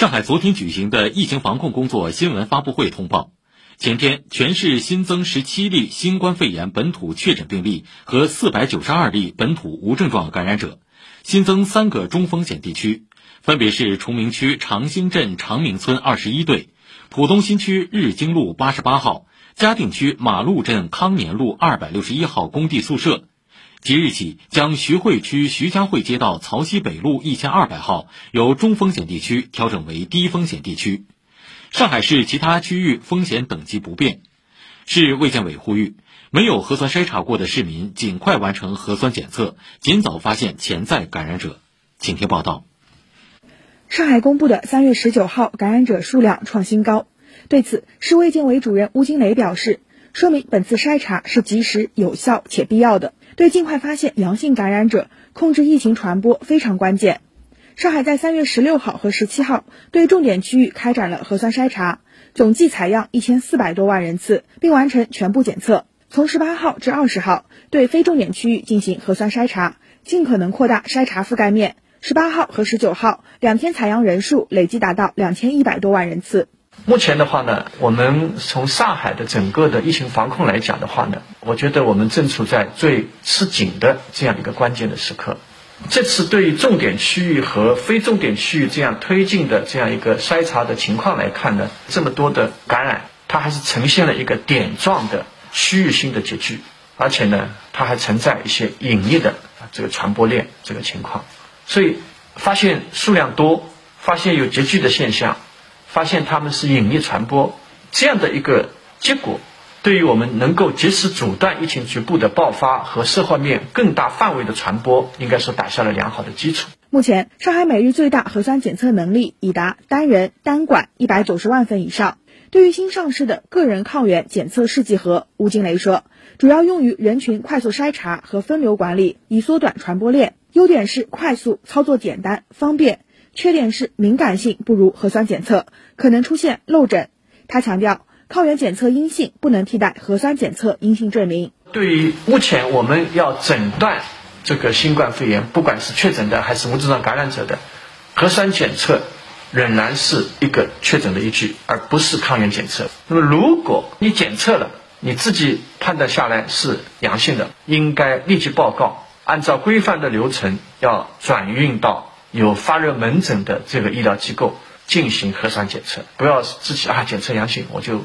上海昨天举行的疫情防控工作新闻发布会通报，前天全市新增十七例新冠肺炎本土确诊病例和四百九十二例本土无症状感染者，新增三个中风险地区，分别是崇明区长兴镇长明村二十一队，浦东新区日经路八十八号，嘉定区马路镇康年路二百六十一号工地宿舍。即日起，将徐汇区徐家汇街道曹溪北路一千二百号由中风险地区调整为低风险地区。上海市其他区域风险等级不变。市卫健委呼吁，没有核酸筛查过的市民尽快完成核酸检测，尽早发现潜在感染者。请听报道。上海公布的三月十九号感染者数量创新高，对此，市卫健委主任邬金雷表示，说明本次筛查是及时、有效且必要的。对尽快发现阳性感染者、控制疫情传播非常关键。上海在三月十六号和十七号对重点区域开展了核酸筛查，总计采样一千四百多万人次，并完成全部检测。从十八号至二十号，对非重点区域进行核酸筛查，尽可能扩大筛查覆盖面。十八号和十九号两天采样人数累计达到两千一百多万人次。目前的话呢，我们从上海的整个的疫情防控来讲的话呢，我觉得我们正处在最吃紧的这样一个关键的时刻。这次对于重点区域和非重点区域这样推进的这样一个筛查的情况来看呢，这么多的感染，它还是呈现了一个点状的区域性的集聚，而且呢，它还存在一些隐匿的这个传播链这个情况。所以，发现数量多，发现有集聚的现象。发现他们是隐匿传播这样的一个结果，对于我们能够及时阻断疫情局部的爆发和社会面更大范围的传播，应该说打下了良好的基础。目前，上海每日最大核酸检测能力已达单人单管一百九十万份以上。对于新上市的个人抗原检测试剂盒，吴金雷说，主要用于人群快速筛查和分流管理，以缩短传播链。优点是快速、操作简单、方便。缺点是敏感性不如核酸检测，可能出现漏诊。他强调，抗原检测阴性不能替代核酸检测阴性证明。对于目前我们要诊断这个新冠肺炎，不管是确诊的还是无症状感染者的，核酸检测仍然是一个确诊的依据，而不是抗原检测。那么，如果你检测了，你自己判断下来是阳性的，应该立即报告，按照规范的流程要转运到。有发热门诊的这个医疗机构进行核酸检测，不要自己啊检测阳性，我就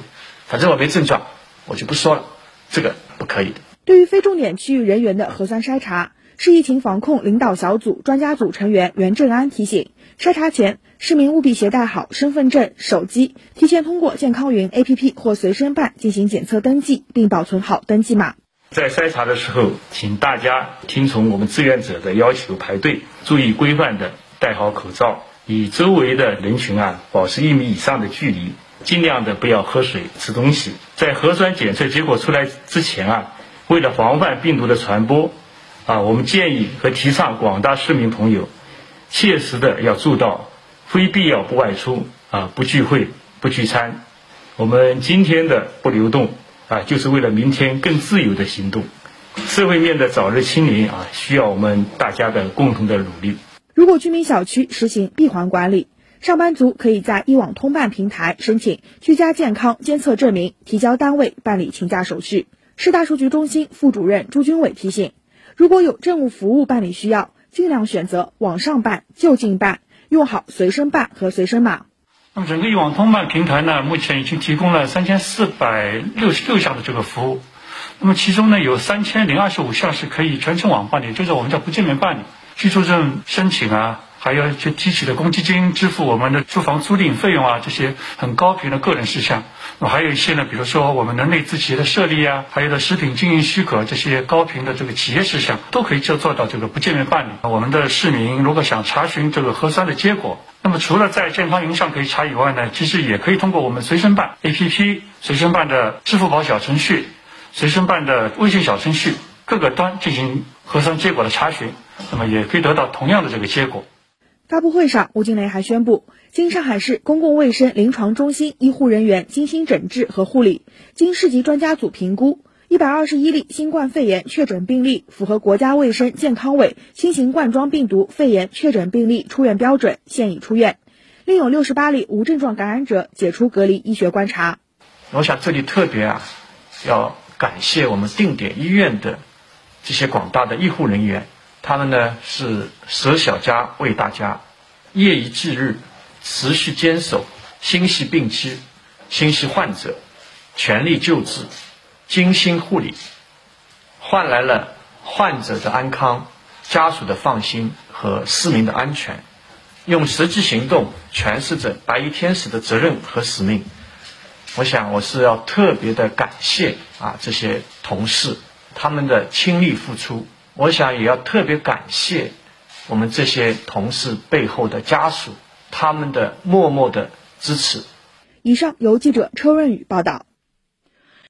反正我没症状，我就不说了，这个不可以的。对于非重点区域人员的核酸筛查，市疫情防控领导小组专家组成员袁正安提醒，筛查前市民务必携带好身份证、手机，提前通过健康云 APP 或随身办进行检测登记，并保存好登记码。在筛查的时候，请大家听从我们志愿者的要求排队，注意规范的戴好口罩，与周围的人群啊保持一米以上的距离，尽量的不要喝水、吃东西。在核酸检测结果出来之前啊，为了防范病毒的传播，啊，我们建议和提倡广大市民朋友，切实的要做到非必要不外出啊，不聚会、不聚餐。我们今天的不流动。啊，就是为了明天更自由的行动。社会面的早日清零啊，需要我们大家的共同的努力。如果居民小区实行闭环管理，上班族可以在一网通办平台申请居家健康监测证明，提交单位办理请假手续。市大数据中心副主任朱军伟提醒，如果有政务服务办理需要，尽量选择网上办、就近办，用好随身办和随身码。那么整个一网通办平台呢，目前已经提供了三千四百六十六项的这个服务，那么其中呢有三千零二十五项是可以全程网办的，就是我们叫不见面办理，居住证申请啊。还要去提取的公积金支付我们的住房租赁费用啊，这些很高频的个人事项。那么还有一些呢，比如说我们的内资企业的设立啊，还有的食品经营许可这些高频的这个企业事项，都可以就做到这个不见面办理。我们的市民如果想查询这个核酸的结果，那么除了在健康云上可以查以外呢，其实也可以通过我们随身办 APP、随身办的支付宝小程序、随身办的微信小程序各个端进行核酸结果的查询，那么也可以得到同样的这个结果。发布会上，吴金雷还宣布，经上海市公共卫生临床中心医护人员精心诊治和护理，经市级专家组评估，一百二十一例新冠肺炎确诊病例符合国家卫生健康委新型冠状病毒肺炎确诊病例出院标准，现已出院。另有六十八例无症状感染者解除隔离医学观察。我想这里特别啊，要感谢我们定点医院的这些广大的医护人员，他们呢是舍小家为大家，夜以继日，持续坚守，心系病区，心系患者，全力救治，精心护理，换来了患者的安康、家属的放心和市民的安全。用实际行动诠释着白衣天使的责任和使命。我想，我是要特别的感谢啊这些同事他们的倾力付出。我想也要特别感谢我们这些同事背后的家属他们的默默的支持。以上由记者车润宇报道。